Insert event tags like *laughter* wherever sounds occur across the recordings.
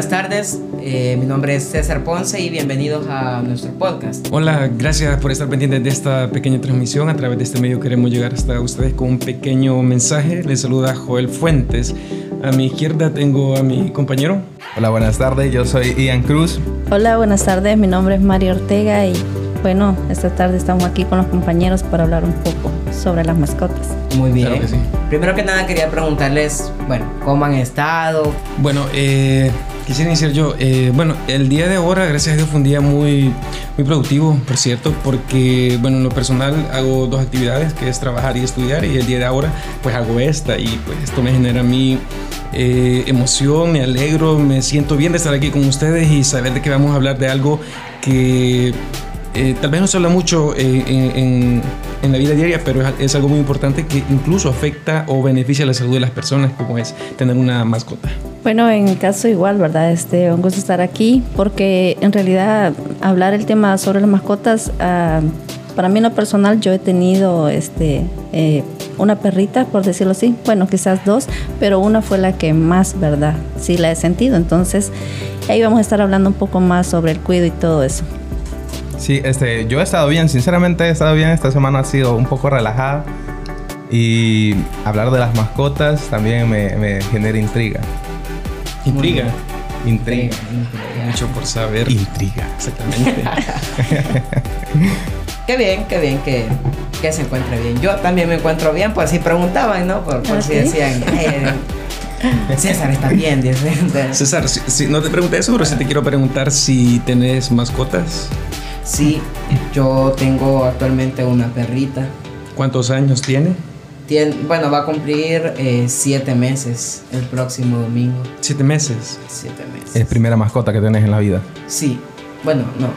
Buenas tardes, eh, mi nombre es César Ponce y bienvenidos a nuestro podcast. Hola, gracias por estar pendientes de esta pequeña transmisión. A través de este medio queremos llegar hasta ustedes con un pequeño mensaje. Les saluda Joel Fuentes. A mi izquierda tengo a mi compañero. Hola, buenas tardes, yo soy Ian Cruz. Hola, buenas tardes, mi nombre es Mario Ortega y bueno, esta tarde estamos aquí con los compañeros para hablar un poco sobre las mascotas. Muy bien. Claro que sí. Primero que nada quería preguntarles, bueno, ¿cómo han estado? Bueno, eh, quisiera iniciar yo. Eh, bueno, el día de ahora, gracias a Dios, fue un día muy, muy productivo, por cierto, porque, bueno, en lo personal hago dos actividades, que es trabajar y estudiar, y el día de ahora, pues hago esta, y pues esto me genera a mí eh, emoción, me alegro, me siento bien de estar aquí con ustedes y saber de que vamos a hablar de algo que eh, tal vez no se habla mucho eh, en, en- en la vida diaria, pero es, es algo muy importante que incluso afecta o beneficia la salud de las personas, como es tener una mascota. Bueno, en mi caso igual, ¿verdad? Este, un gusto estar aquí porque en realidad hablar el tema sobre las mascotas, ah, para mí en lo personal yo he tenido este, eh, una perrita, por decirlo así, bueno, quizás dos, pero una fue la que más, ¿verdad? Sí la he sentido, entonces ahí vamos a estar hablando un poco más sobre el cuido y todo eso. Sí, este, yo he estado bien, sinceramente he estado bien. Esta semana ha sido un poco relajada. Y hablar de las mascotas también me genera intriga. Intriga. Intriga. Hay mucho por saber. Intriga. Exactamente. *laughs* Qué bien, qué bien que, que se encuentre bien. Yo también me encuentro bien, por si preguntaban, ¿no? Por, por ¿Ah, si decían, eh, *laughs* César está bien, dice. *laughs* César, si, si- no te pregunté eso, pero sí te quiero preguntar si tenés mascotas. Sí, yo tengo actualmente una perrita. ¿Cuántos años tiene? Bueno, va a cumplir eh, siete meses el próximo domingo. Siete meses. Siete meses. Es primera mascota que tenés en la vida. Sí, bueno, no.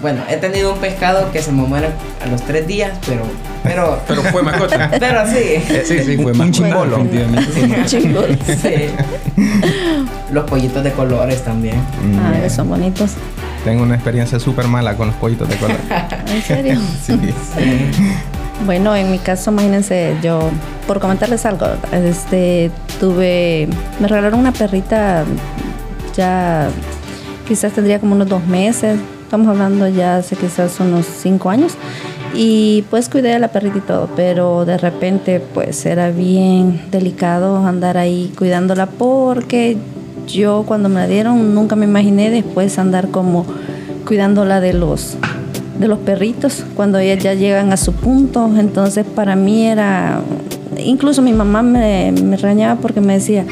Bueno, he tenido un pescado que se me muere a los tres días, pero. Pero. *laughs* Pero fue mascota. *laughs* pero sí. Sí, sí, fue Un mascota. chimbolo. definitivamente. Chingos. sí. Los pollitos de colores también. Ah, Mm, son bonitos. Tengo una experiencia súper mala con los pollitos de color. *laughs* ¿En serio? sí. Bueno, en mi caso, imagínense, yo, por comentarles algo, este, tuve, me regalaron una perrita, ya quizás tendría como unos dos meses, estamos hablando ya hace quizás unos cinco años, y pues cuidé a la perrita y todo, pero de repente pues era bien delicado andar ahí cuidándola porque yo cuando me la dieron nunca me imaginé después andar como cuidándola de los de los perritos cuando ellas ya llegan a su punto. Entonces para mí era, incluso mi mamá me, me regañaba porque me decía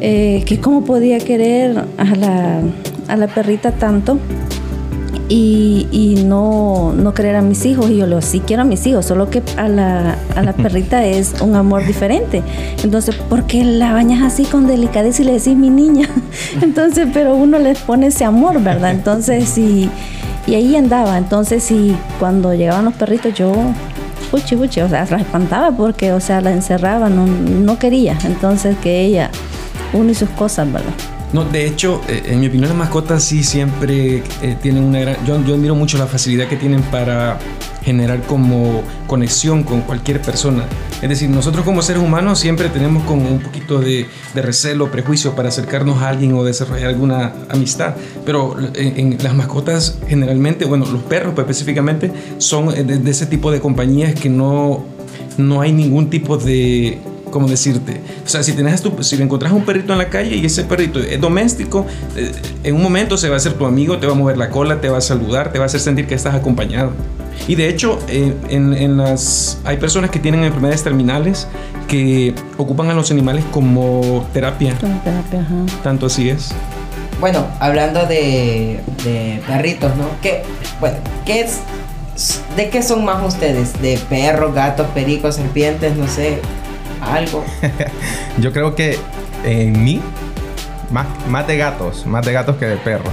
eh, que cómo podía querer a la, a la perrita tanto y, y no, no querer a mis hijos. Y yo le digo, sí quiero a mis hijos, solo que a la, a la *laughs* perrita es un amor diferente. Entonces, ¿por qué la bañas así con delicadeza y le decís mi niña? *laughs* Entonces, pero uno les pone ese amor, ¿verdad? Entonces, y, y ahí andaba. Entonces, y cuando llegaban los perritos, yo, puchi, puchi, o sea, la espantaba porque, o sea, la encerraba, no, no quería. Entonces, que ella, uno y sus cosas, ¿verdad? No, de hecho, eh, en mi opinión, las mascotas sí siempre eh, tienen una gran. Yo, admiro mucho la facilidad que tienen para generar como conexión con cualquier persona. Es decir, nosotros como seres humanos siempre tenemos como un poquito de, de recelo, prejuicio para acercarnos a alguien o desarrollar alguna amistad. Pero en, en las mascotas generalmente, bueno, los perros pues, específicamente, son eh, de, de ese tipo de compañías que no, no hay ningún tipo de ¿cómo decirte? O sea, si tenés tu, si encontrás un perrito en la calle y ese perrito es doméstico, eh, en un momento se va a hacer tu amigo, te va a mover la cola, te va a saludar, te va a hacer sentir que estás acompañado. Y de hecho, eh, en, en las, hay personas que tienen enfermedades terminales que ocupan a los animales como terapia. Como terapia, ajá. Tanto así es. Bueno, hablando de, de perritos, ¿no? ¿Qué, bueno, ¿qué es, ¿De qué son más ustedes? ¿De perros, gatos, pericos, serpientes? No sé, algo. *laughs* Yo creo que en mí, Más, más de gatos, más de gatos que de perros.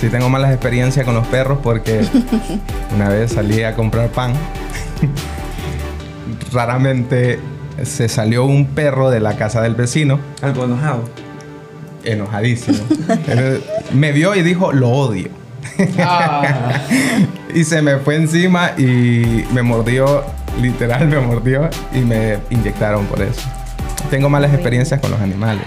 Sí tengo malas experiencias con los perros porque *laughs* una vez salí a comprar pan. Raramente se salió un perro de la casa del vecino, Algo enojado. enojadísimo. *laughs* Me vio y dijo, lo odio. Ah, Y se me fue encima y me mordió, literal me mordió y me inyectaron por eso. Tengo malas experiencias con los animales,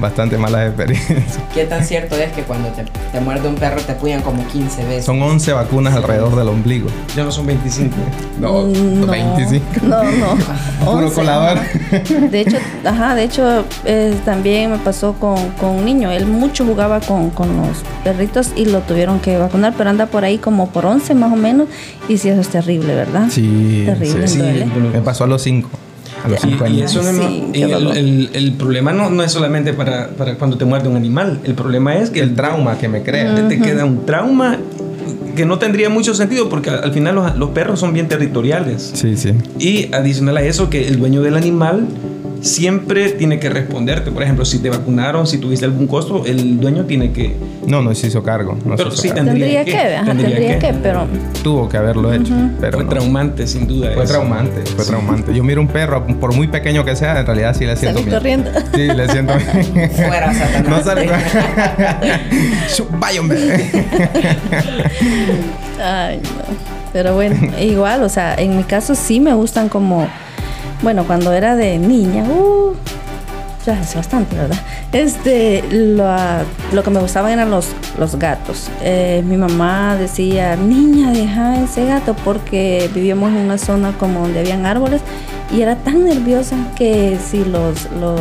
bastante malas experiencias. *laughs* ¿Qué tan cierto es que cuando te, te muerde un perro te puyan como 15 veces? Son 11 vacunas alrededor del ombligo. Ya no son 25. No, Mm, no, 25. No, no. *laughs* Puro 11, colador. De hecho, ajá, de hecho eh, también me pasó con, con un niño. Él mucho jugaba con, con los perritos y lo tuvieron que vacunar, pero anda por ahí como por 11 más o menos. Y sí, eso es terrible, ¿verdad? Sí, Terrible, sí. duele. Me pasó a los 5. A los Ya. 5 Y, años. eso no Sí, y el, el- el problema no, no es solamente para, para cuando te muerde un animal. El problema es que El trauma que me crea. te, te queda un trauma que no tendría mucho sentido porque al, al final los, los perros son bien territoriales. Sí, sí. Y adicional a eso, que el dueño del animal siempre tiene que responderte. Por ejemplo, si te vacunaron, si tuviste algún costo, el dueño tiene que... No, no se hizo cargo. No Pero se hizo sí, cargo. Tendría, Tendría que, que, ajá, tendría tendría, que. que, pero Tuvo que haberlo hecho. Pero fue no. traumante, sin duda. Fue eso. traumante, fue traumante. Yo miro un perro, por muy pequeño que sea, en realidad sí le siento salí miedo. corriendo. Sí, le siento Fuera, Satanás. *laughs* No sale. *laughs* Vaya, hombre. *laughs* Ay, no. Pero bueno, igual, o sea, en mi caso sí me gustan como, bueno, cuando era de niña, uh, ya hace bastante, ¿verdad? Este, lo, lo que me gustaban eran los, los gatos. Eh, mi mamá decía, niña, deja ese gato porque vivíamos en una zona como donde habían árboles y era tan nerviosa que si los, los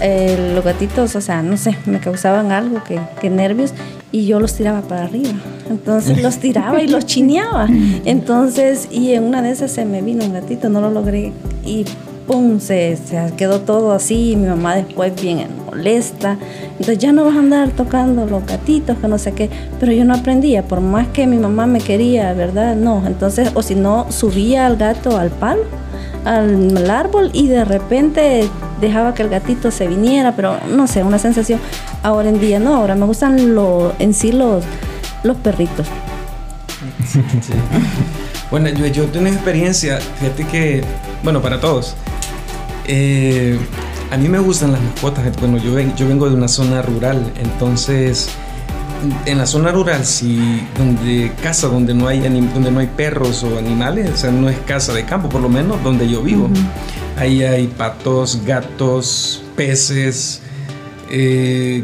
eh, los gatitos, o sea, no sé, me causaban algo, que, que nervios, y yo los tiraba para arriba. Entonces los tiraba y los *laughs* chineaba. Entonces, y en una de esas se me vino un gatito, no lo logré, y pum, se, se quedó todo así, y mi mamá después bien molesta. Entonces ya no vas a andar tocando los gatitos, que no sé qué, pero yo no aprendía, por más que mi mamá me quería, ¿verdad? No, entonces, o si no, subía al gato al palo al, al árbol y de repente dejaba que el gatito se viniera, pero no sé, una sensación. Ahora en día no, ahora me gustan lo, en sí los, los perritos. Sí. Bueno, yo, yo tengo experiencia, fíjate que, bueno, para todos. eh, a mí me gustan las mascotas. Bueno, yo, ven- yo vengo de una zona rural, entonces en la zona rural, si donde casa donde no hay donde no hay perros o animales, o sea, no es casa de campo, por lo menos donde yo vivo. Ahí hay patos, gatos, peces. eh,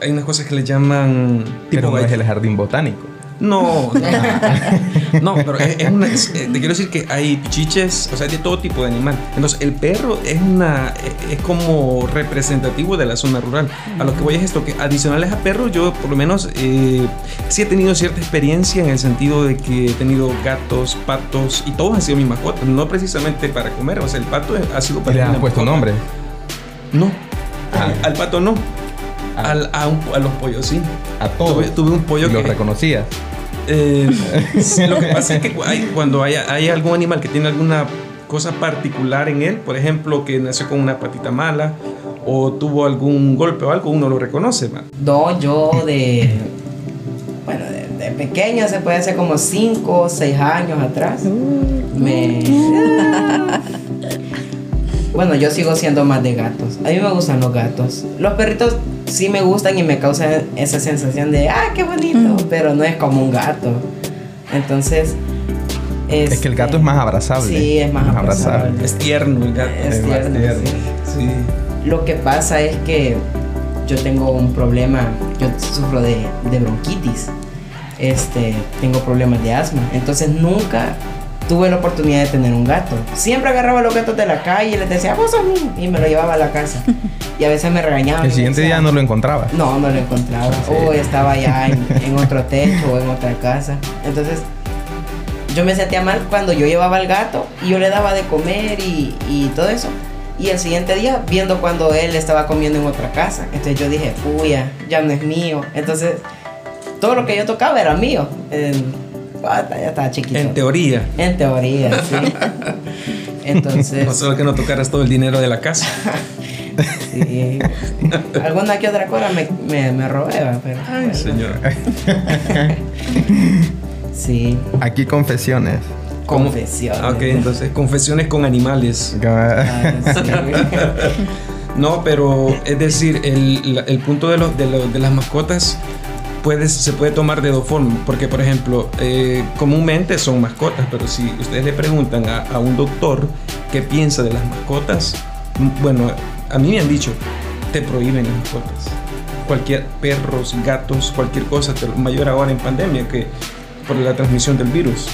hay unas cosas que le llaman Pero no es el jardín botánico. No, no, no, pero es, es una, es- eh, te quiero decir que hay chiches, o sea, de todo tipo de animal. Entonces, el perro es una, es como representativo de la zona rural. A lo que voy es esto, que adicionales a perros, yo por lo menos eh, sí he tenido cierta experiencia en el sentido de que he tenido gatos, patos, y todos han sido mis mascotas, no precisamente para comer, o sea, el pato ha sido ¿Y para le una puesto mascota. nombre? No, Ah. al, al pato no. Al- a, un- a los pollos sí. A todos. Tuve, tuve un pollo ¿Y lo que reconocías? eh, *laughs* sí, lo que pasa es que hay- cuando hay, hay algún animal que tiene alguna cosa particular en él, por ejemplo, que nació con una patita mala o tuvo algún golpe o algo, uno lo reconoce. ¿va? No, yo de. Bueno, de, de pequeño se puede hacer como 5 o 6 años atrás. Me. *laughs* *laughs* Bueno, yo sigo siendo más de gatos. A mí me gustan los gatos. Los perritos sí me gustan y me causan esa sensación de, ah, qué bonito, pero no es como un gato. Entonces. Es que el gato es más abrazable. Sí, es más abrazable. Es tierno el gato. Es Es más tierno, tierno. sí. Sí. Lo que pasa es que yo tengo un problema, yo sufro de, de bronquitis, este, tengo problemas de asma, entonces nunca tuve la oportunidad de tener un gato. Siempre agarraba a los gatos de la calle y les decía, vos sos mío", y me lo llevaba a la casa. *laughs* Y a veces me regañaban. El siguiente día no lo encontrabas. no, no lo encontraba. O estaba ya en, en otro techo o en otra casa. Entonces, yo me sentía mal cuando yo llevaba al gato y yo le daba de comer y, y todo eso. Y el siguiente día, viendo cuando él estaba comiendo en otra casa. Entonces yo dije, puya, ya no es mío. Entonces, todo lo que yo tocaba era mío. En- ah, ya estaba chiquito. En teoría. En teoría, sí. *laughs* Entonces. No solo que no tocaras todo el dinero de la casa. *laughs* Sí. Alguna que otra cosa me, me, me robé, pero. Ay, bueno. señor. *laughs* Sí. Aquí confesiones. Confesiones. Ah, Ok, entonces, confesiones con animales. Ah, sí. No, pero es decir, el, el punto de, los, de, lo- de las mascotas puede, se puede tomar de dos formas. Porque, por ejemplo, eh, comúnmente son mascotas, pero si ustedes le preguntan a, a un doctor qué piensa de las mascotas, bueno, a mí me han dicho, te prohíben las mascotas. Cualquier perros, gatos, cualquier cosa, mayor ahora en pandemia que por la transmisión del virus.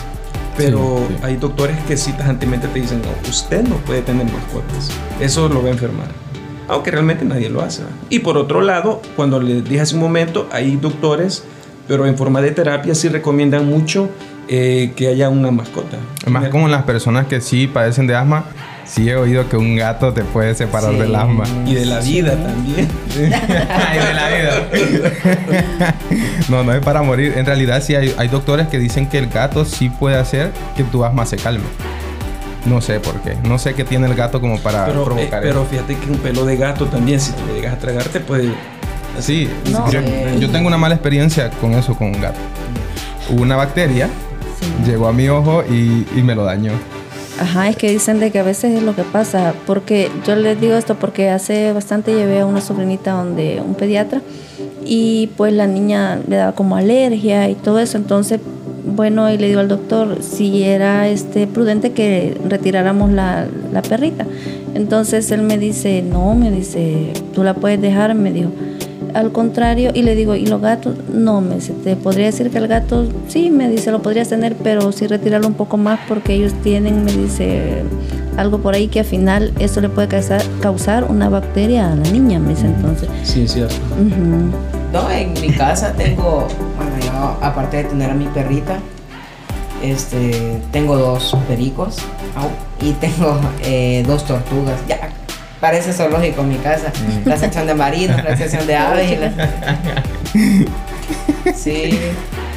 Pero Sí, sí. hay doctores que sí tajantemente te dicen, no, usted no puede tener mascotas. Eso lo va a enfermar. Aunque realmente nadie lo hace. Y por otro lado, cuando les dije hace un momento, hay doctores, pero en forma de terapia sí recomiendan mucho eh, que haya una mascota. Más como las personas que sí padecen de asma, sí he oído que un gato te puede separar Sí. del asma. Y de la vida también. *laughs* Ay, de la vida. *laughs* no, no es para morir. En realidad sí hay, hay doctores que dicen que el gato sí puede hacer que tu asma se calme. No sé por qué. No sé qué tiene el gato como para Pero, eh, provocar pero eso. fíjate que un pelo de gato también, si te lo llegas a tragar, te puede... Sí, No, yo, eh. yo tengo una mala experiencia con eso, con un gato. Hubo una bacteria, Sí. llegó a mi ojo y, y me lo dañó. Ajá, es que dicen de que a veces es lo que pasa, porque yo les digo esto porque hace bastante llevé a una sobrinita donde un pediatra y pues la niña le daba como alergia y todo eso, entonces bueno, y le digo al doctor si era este prudente que retiráramos la, la perrita. Entonces él me dice, no, me dice, tú la puedes dejar, me dijo. Al contrario, y le digo, ¿y los gatos? No, me dice, te podría decir que el gato, sí, me dice, lo podrías tener, pero sí retirarlo un poco más porque ellos tienen, me dice, algo por ahí que al final eso le puede causar, causar una bacteria a la niña, me dice entonces. Sí, es cierto. No, en mi casa tengo, bueno, yo aparte de tener a mi perrita, este, tengo dos pericos y tengo eh, dos tortugas. Ya, parece zoológico mi casa. La sección de marinos, la sección de aves y la... Sí,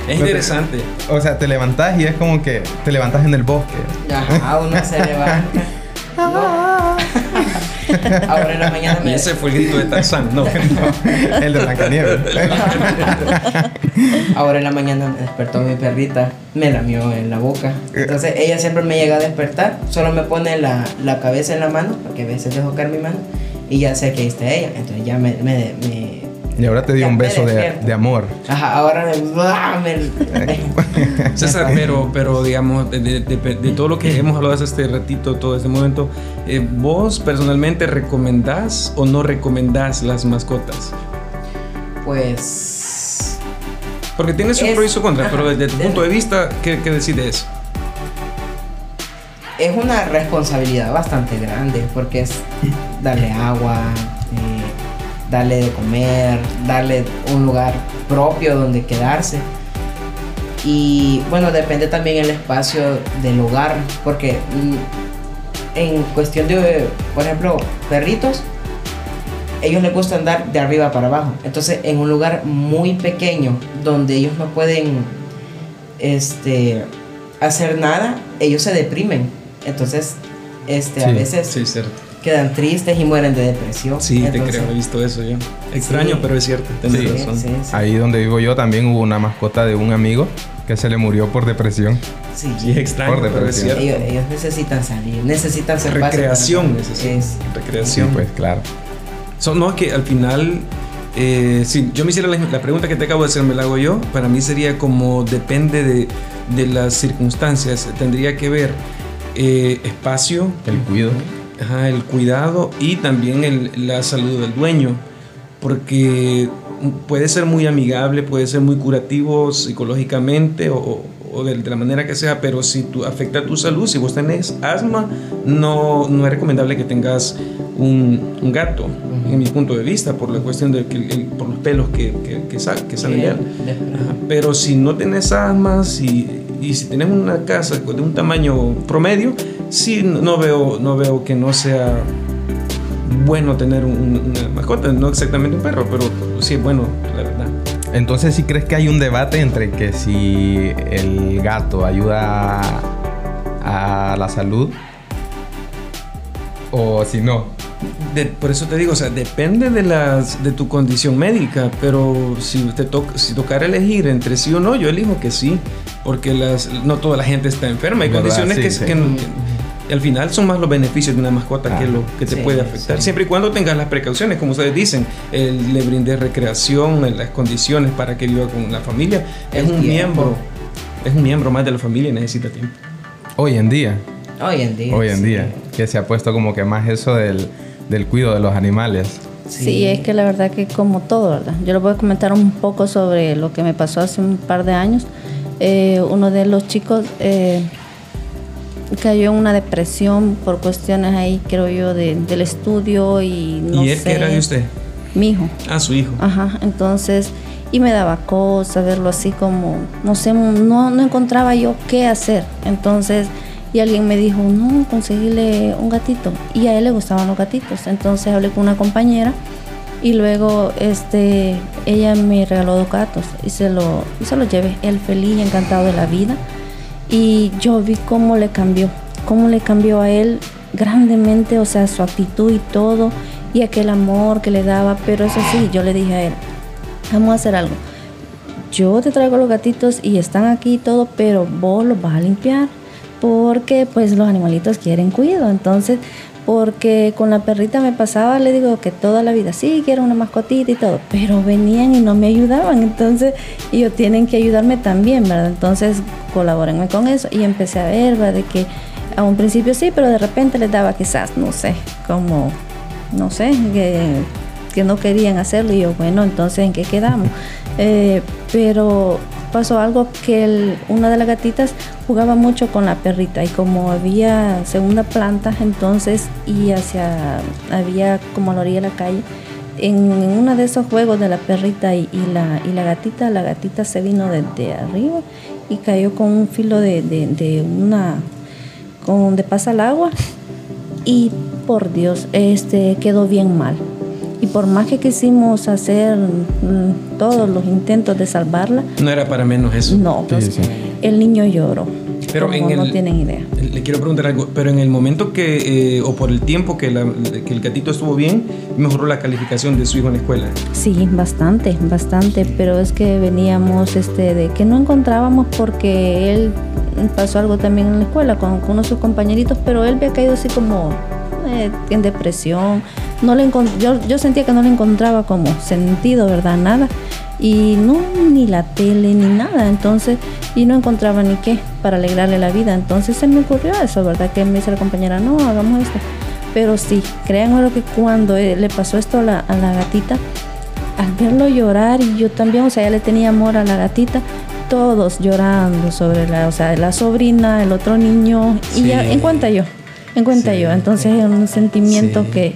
Es interesante. O sea, te levantas y es como que te levantas en el bosque. ajá, uno se levanta. *laughs* No. *laughs* *laughs* Ahora en la mañana Y me... ese fue el grito de Tarzán, ¿no? *laughs* el de Blancanieves. *laughs* Ahora en la mañana me despertó mi perrita, me lamió en la boca. Entonces ella siempre me llega a despertar, solo me pone la, la cabeza en la mano, porque a veces dejo caer mi mano, y ya sé que ahí está ella. Entonces ya me... me, me- y ahora te dio un beso de, de amor. Ajá, ahora me... me- *laughs* César, pero, pero digamos, de, de- de- de todo lo que hemos hablado hace este ratito, todo este momento, eh, ¿vos personalmente recomendás o no recomendás las mascotas? pues... Porque tiene su Es- pro y su contra, ajá. pero desde tu punto de vista, ¿qué, qué decides? Es una responsabilidad bastante grande, porque es darle agua, darle de comer, darle un lugar propio donde quedarse. Y bueno, depende también el espacio del hogar, porque mm, en cuestión de, por ejemplo, perritos, ellos les gusta andar de arriba para abajo. Entonces, en un lugar muy pequeño, donde ellos no pueden este, hacer nada, ellos se deprimen. Entonces, este, a veces Sí, cierto. Quedan tristes y mueren de depresión. Sí, te Entonces, creo, he visto eso yo. Extraño, Sí. pero es cierto, tienes Sí. razón. Sí, sí, Ahí donde vivo yo también hubo una mascota de un amigo que se le murió por depresión. sí. Sí, es extraño, Por pero es depresión. cierto. Ellos, ellos necesitan salir, necesitan ser Recreación, necesitan. Es, Sí, Recreación. pues claro. So, no, que al final, eh, si yo me hiciera la, la pregunta que te acabo de hacer, me la hago yo, para mí sería como depende de, de las circunstancias. Tendría que ver eh, espacio, El cuido. Ajá, el cuidado y también el- la salud del dueño. Porque puede ser muy amigable, puede ser muy curativo psicológicamente o, o de, de la manera que sea, pero si tu, afecta tu salud, si vos tenés asma, no, no es recomendable que tengas un, un gato, en mi punto de vista, por la cuestión de que, el- por los pelos que, que, que, sa- que salen. Ajá, Pero si no tienes asma si, y si tienes una casa de un tamaño promedio, sí no veo, no veo que no sea bueno tener un- una mascota, no exactamente un perro, pero sí es bueno, la verdad. Entonces, ¿sí crees que hay un debate entre que si el gato ayuda a, a la salud o si no? por eso te digo, o sea, depende de las de tu condición médica, pero si te toca si tocara elegir entre sí o no, yo elijo que sí, porque las no toda la gente está enferma, hay condiciones que, al final son más los beneficios de una mascota que lo que te puede afectar, siempre y cuando tengas las precauciones, como ustedes dicen, el, le brinde recreación, las condiciones para que viva con la familia, es un miembro, es un miembro más de la familia y necesita tiempo. Hoy en día. Hoy en día. Hoy en día, que se ha puesto como que más eso del del cuidado de los animales. Sí. es que la verdad que como todo, ¿verdad? Yo les voy a comentar un poco sobre lo que me pasó hace un par de años. Eh, uno de los chicos eh, cayó en una depresión por cuestiones ahí, creo yo, del estudio y no ¿Y él qué era de usted? Mi hijo. Ah, su hijo. Ajá, entonces, y me daba cosa verlo así como, no sé, no, no encontraba yo qué hacer. Entonces, y alguien me dijo, no, conseguirle un gatito. Y a él le gustaban los gatitos. Entonces hablé con una compañera y luego este, ella me regaló dos gatos y se lo, y se lo llevé. Él feliz y encantado de la vida. Y yo vi cómo le cambió, cómo le cambió a él grandemente, o sea, su actitud y todo, y aquel amor que le daba. Pero eso sí, yo le dije a él, vamos a hacer algo. Yo te traigo los gatitos y están aquí y todo, pero vos los vas a limpiar porque pues los animalitos quieren cuidado. Entonces, porque con la perrita me pasaba, le digo que toda la vida sí quiero una mascotita y todo, pero venían y no me ayudaban, entonces ellos tienen que ayudarme también, ¿verdad? Entonces colabórenme con eso y empecé a ver, ¿verdad? De que a un principio sí, pero de repente les daba quizás, no sé, como, no sé, que, que no querían hacerlo y yo, bueno, entonces ¿en qué quedamos? Eh, pero pasó algo que una de las gatitas jugaba mucho con la perrita y como había segunda planta entonces y hacia había como a la orilla de la calle en uno de esos juegos de la perrita y, la, y la gatita la gatita se vino desde arriba y cayó con un filo de, de, una con donde pasa el agua y por Dios este quedó bien mal y por más que quisimos hacer mm, todos los intentos de salvarla, no era para menos eso. No, pues, el niño lloró. Pero no tienen idea. Le quiero preguntar algo, pero en el momento que, eh, o por el tiempo que, que, el gatito estuvo bien, mejoró la calificación de su hijo en la escuela. Sí, bastante, bastante, pero es que veníamos este, de que no encontrábamos porque él pasó algo también en la escuela con, con uno de sus compañeritos, pero él había caído así como eh, en depresión, no le yo, yo sentía que no le encontraba como sentido, ¿verdad? Nada. Y no, ni la tele, ni nada. Entonces, y no encontraba ni qué para alegrarle la vida. Entonces se me ocurrió eso, ¿verdad? Que me dice la compañera, no, hagamos esto. Pero sí, créanme lo que cuando eh, le pasó esto a la, a la gatita, al verlo llorar, y yo también, o sea, ya le tenía amor a la gatita, todos llorando sobre la, o sea, la sobrina, el otro niño, y ya en cuenta yo, en cuenta yo. Entonces es un sentimiento que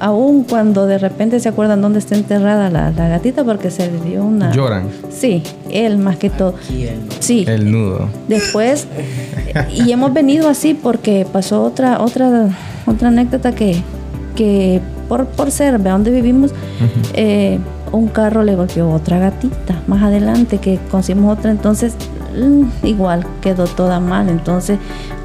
aún cuando de repente se acuerdan dónde está enterrada la, gatita porque se le dio una... Lloran. Sí, él más que todo. Sí. El nudo. Después, y hemos venido así porque pasó otra, otra, otra anécdota que, que por, por ser de donde vivimos, eh, un carro le golpeó otra gatita más adelante que conseguimos otra, entonces mm, igual quedó toda mal, entonces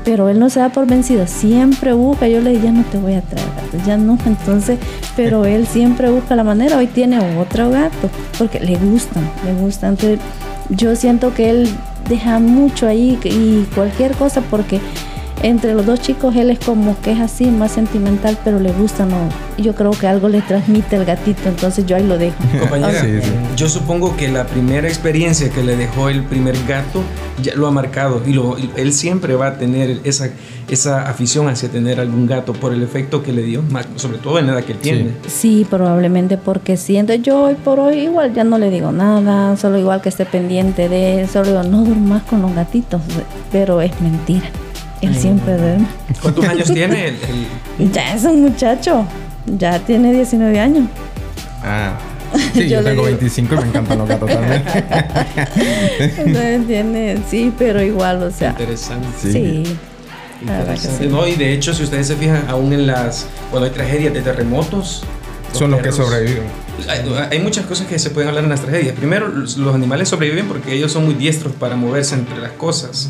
pero él no se da por vencido, siempre busca, yo le dije, ya no te voy a traer gatos, ya no, *laughs* entonces, pero *laughs* él siempre busca la manera, hoy tiene otro gato, porque le gustan, le gustan, entonces yo siento que él deja mucho ahí y cualquier cosa porque entre los dos chicos él es como que es así, más sentimental, pero le gusta, ¿no? Yo creo que algo le transmite el gatito, entonces yo ahí lo dejo. *laughs* Compañera, yo supongo que la primera experiencia que le dejó el primer gato ya lo ha marcado y, lo, él siempre va a tener esa, esa afición hacia tener algún gato por el efecto que le dio, sobre todo en la edad que él tiene. Sí, probablemente porque siento yo hoy por hoy igual ya no le digo nada, solo igual que esté pendiente de él, solo digo no durmas con los gatitos, pero es mentira. Él siempre duerme. ¿Cuántos años tiene él? *laughs* Ya es un muchacho. Ya tiene 19 años. Ah. *laughs* Sí, yo, tengo 25 y me encantan los gatos también. *laughs* Entonces tiene, sí, pero igual, o sea. Interesante. Sí. Interesante. No, y de hecho, si ustedes se fijan, aún en las. cuando hay tragedias de terremotos. Son los que sobreviven. Hay, muchas cosas que se pueden hablar en las tragedias. Primero, los, animales sobreviven porque ellos son muy diestros para moverse entre las cosas.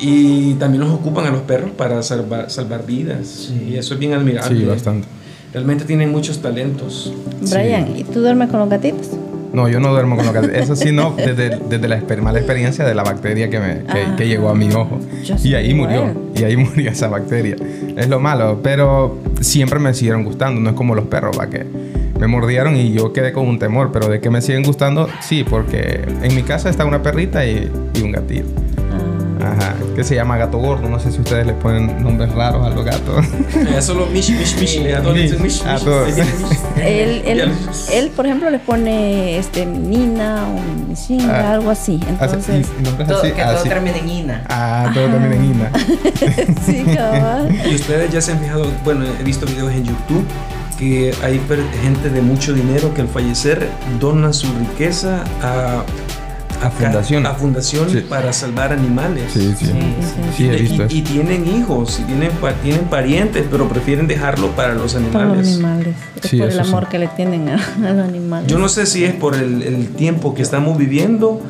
Y también los ocupan a los perros para salvar, salvar vidas. Y eso es bien admirable. Sí, bastante. Realmente tienen muchos talentos. Brian, ¿y tú duermes con los gatitos? No, yo no duermo con los gatitos. Eso sí, no, desde, desde la mala experiencia de la bacteria que, me, que, que llegó a mi ojo. Yo sí Y ahí murió. Y ahí *laughs* murió esa bacteria. Es lo malo. Pero siempre me siguieron gustando. No es como los perros, va que me mordieron y yo quedé con un temor. Pero de que me siguen gustando, sí, porque en mi casa está una perrita y, y un gatito. Ajá. Que se llama gato gordo. No sé si ustedes le ponen nombres raros a los gatos. *laughs* Solo mish, mish, mish. *laughs* A todos mish, A mish. todos. mish. él, él, él, por ejemplo, le pone este, Nina o Mishinga, Ah. algo así. Así- Entonces, Todo- así. que todo así. termine en ina. Ah, todo también en Ina. *laughs* sí, cabal. Y ustedes ya se han fijado, bueno, he visto videos en YouTube que hay gente de mucho dinero que al fallecer dona su riqueza a, A fundaciones. a fundaciones Sí. para salvar animales. Sí, sí. Sí, Sí, he Y- visto y, y tienen hijos, y tienen, tienen parientes, pero prefieren dejarlo para los Por los animales. animales. Es Sí, por el sí. amor que le tienen a, *laughs* a los animales. Yo no sé si es por el, el tiempo que estamos viviendo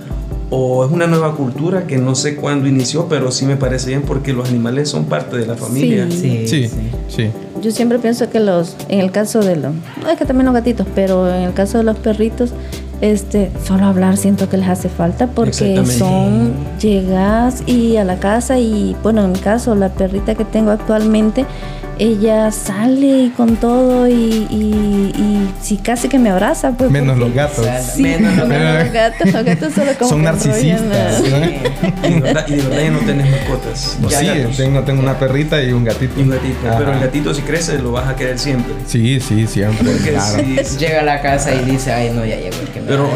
o es una nueva cultura que no sé cuándo inició, pero sí me parece bien porque los animales son parte de la familia. Sí. Sí, sí. Yo siempre pienso que los, en el caso de los, no es que también los gatitos, pero en el caso de los perritos, este, solo hablar siento que les hace falta porque son llegas y a la casa y bueno, en mi caso la perrita que tengo actualmente, ella sale y con todo y, y, y sí casi que me abraza, pues. Menos porque- los gatos. Sí, Menos los menos los *laughs* gatos, los gatos solo como Son narcisistas. Y de verdad, y de verdad ya no tenés mascotas. Sí, Ya gatos. tengo, tengo una perrita y un gatito. Y un gatito. Ajá. Pero el gatito si crece lo vas a querer siempre. Sí, sí, siempre. Porque Claro. si- Llega a la casa y dice, ay, no, ya llegó el que me pero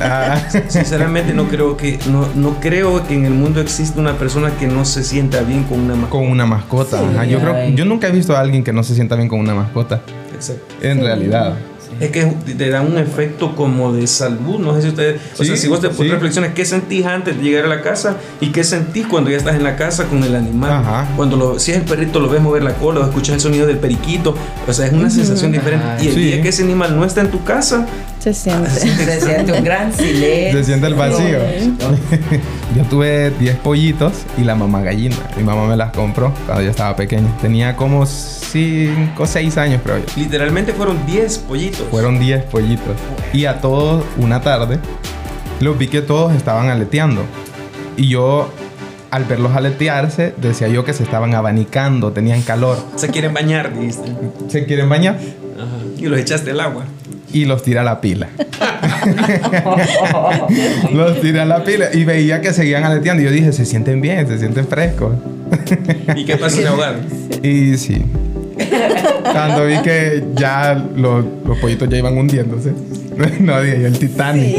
ah, Ah, sinceramente no creo que no, no creo que en el mundo exista una persona que no se sienta bien con una mascota. con una mascota. Ajá, Yo creo, yo nunca he visto a alguien que no se sienta bien con una mascota. Exacto. En realidad. Es que te da un efecto como de salud. No sé si ustedes. o Sí, sea, si vos te sí. reflexionas, ¿qué sentís antes de llegar a la casa? ¿Y qué sentís cuando ya estás en la casa con el animal? Ajá. Cuando lo, si es el perrito, lo ves mover la cola o escuchas el sonido del periquito. O sea, es una sensación diferente. Y el Sí. día que ese animal no está en tu casa, Se siente. Se siente un gran *laughs* silencio. Se siente el vacío. *laughs* Yo tuve 10 pollitos y la mamá gallina. Mi mamá me las compró cuando yo estaba pequeño. Tenía como 5 o 6 años, creo yo. literalmente fueron 10 pollitos. Fueron 10 pollitos. Y a todos, una tarde, los vi que todos estaban aleteando. Y yo, al verlos aletearse, decía yo que se estaban abanicando, tenían calor. Se quieren bañar, dijiste. ¿Se quieren bañar? Ajá. Y los echaste al agua. Y los tiré a la pila. *laughs* los tiré a la pila. Y veía que seguían aleteando. Y yo dije, se sienten bien, se sienten frescos. ¿Y qué pasa? Se ahogaron. Y sí. Cuando vi que ya los, los pollitos ya iban hundiéndose. *laughs* No, dije yo, el Titanic.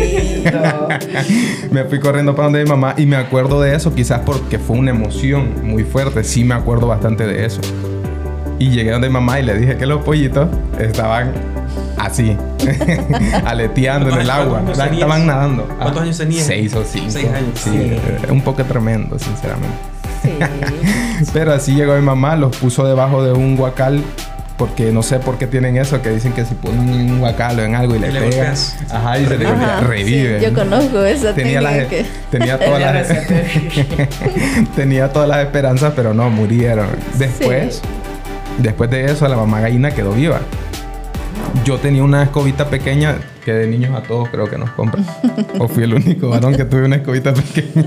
me fui corriendo para donde mi mamá y me acuerdo de eso, quizás porque fue una emoción muy fuerte. Sí, me acuerdo bastante de eso. Y llegué donde mi mamá y le dije que los pollitos estaban así, *laughs* aleteando en el ¿Cuántos agua. Estaban nadando. ¿Cuántos años tenías? Seis o cinco. Seis años. Sí, Sí. eh, un poco tremendo, sinceramente. Sí. *laughs* Pero así llegó mi mamá, los puso debajo de un guacal. Porque no sé por qué tienen eso, que dicen que si ponen un guacal o en algo y le le pegan. golpeas. Ajá, y se le Ajá, revive. sí, yo conozco esa tenía las, técnica que... tenía todas las, *laughs* receta. tenía todas las esperanzas, pero no, murieron. Después, después de eso, la mamá gallina quedó viva. Yo tenía una escobita pequeña que de niños a todos creo que nos compran. *laughs* o fui el único varón que tuve una escobita pequeña.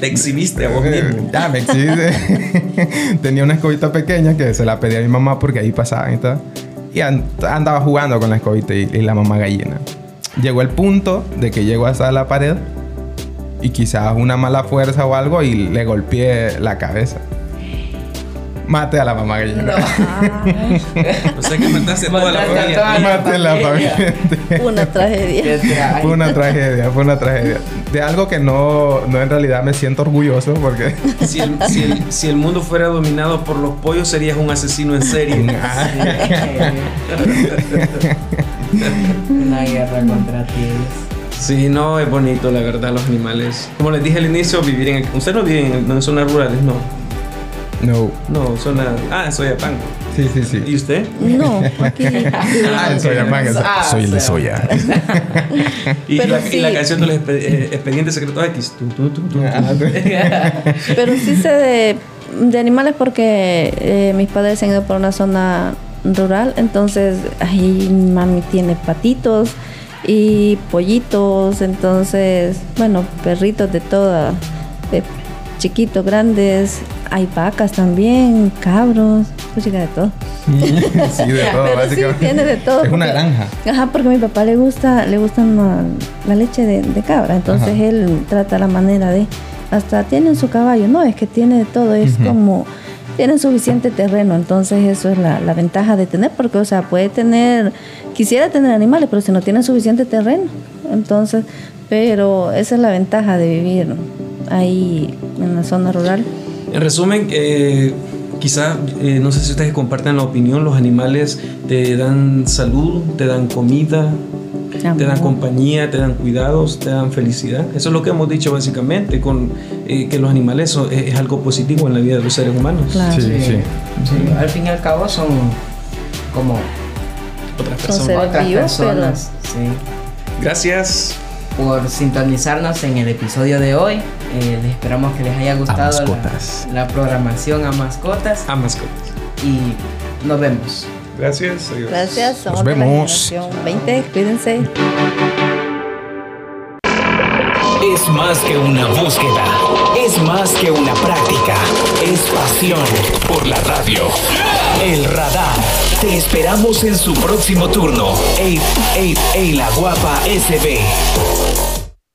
Te exhibiste a vos mismo. Ya, me exhibe. *laughs* Tenía una escobita pequeña que se la pedí a mi mamá porque ahí pasaba y todo. Y an- andaba jugando con la escobita y, y la mamá gallina. Llegó el punto de que llegó hasta la pared y quizás una mala fuerza o algo y le golpeé la cabeza. Mate a la mamá gallina. *laughs* O sea que mataste a toda la familia. Mate a la familia. Una tragedia. Fue una tragedia, fue una tragedia. De algo que no, no en realidad me siento orgulloso porque Si el, si, el, si el mundo fuera dominado por los pollos, serías un asesino en serie. *laughs* Una guerra contra ti. Sí, no, es bonito, la verdad, los animales. Como les dije al inicio, vivir en... Ustedes no viven en, no en zonas rurales, no. No. No, zona... Ah, en Soyapango. Sí, sí, sí. ¿Y usted? No, *laughs* aquí. Ah, el Soyapango. Ah, Soy el de Soya. *laughs* Y, la, y la canción de los eh, expedientes secretos X. Ah, *laughs* Pero sí sé de, de animales porque eh, mis padres se han ido por una zona rural, entonces ahí mami tiene patitos y pollitos, entonces, bueno, perritos de toda, de chiquitos, grandes, hay vacas también, cabros, pues de todo. sí, *laughs* de todo, básicamente. tiene de todo. Es una granja. Ajá, porque a mi papá le gusta, le gusta la, leche de, cabra, entonces él trata la manera de, hasta tienen su caballo, no, es que tiene de todo, es como tienen suficiente terreno, entonces eso es la, ventaja de tener, porque, o sea, puede tener, quisiera tener animales, pero si no tiene suficiente terreno, entonces, pero esa es la ventaja de vivir ahí en la zona rural. En resumen, eh, quizá, eh, no sé si ustedes comparten la opinión, los animales te dan salud, te dan comida, te dan compañía, te dan cuidados, te dan felicidad. Eso es lo que hemos dicho básicamente, con eh, que los animales son, es, algo positivo en la vida de los seres humanos. Sí, sí, sí, Al fin y al cabo son como otras personas. Otras personas. Gracias por sintonizarnos en el episodio de hoy. Eh, les esperamos que les haya gustado la, programación a mascotas. A mascotas. Y nos vemos. Gracias. Gracias. Somos Nos vemos. 20. Cuídense. Es más que una búsqueda. Es más que una práctica. Es pasión por la radio. El radar. Te esperamos en su próximo turno. Ey, ey, ey, la guapa SB.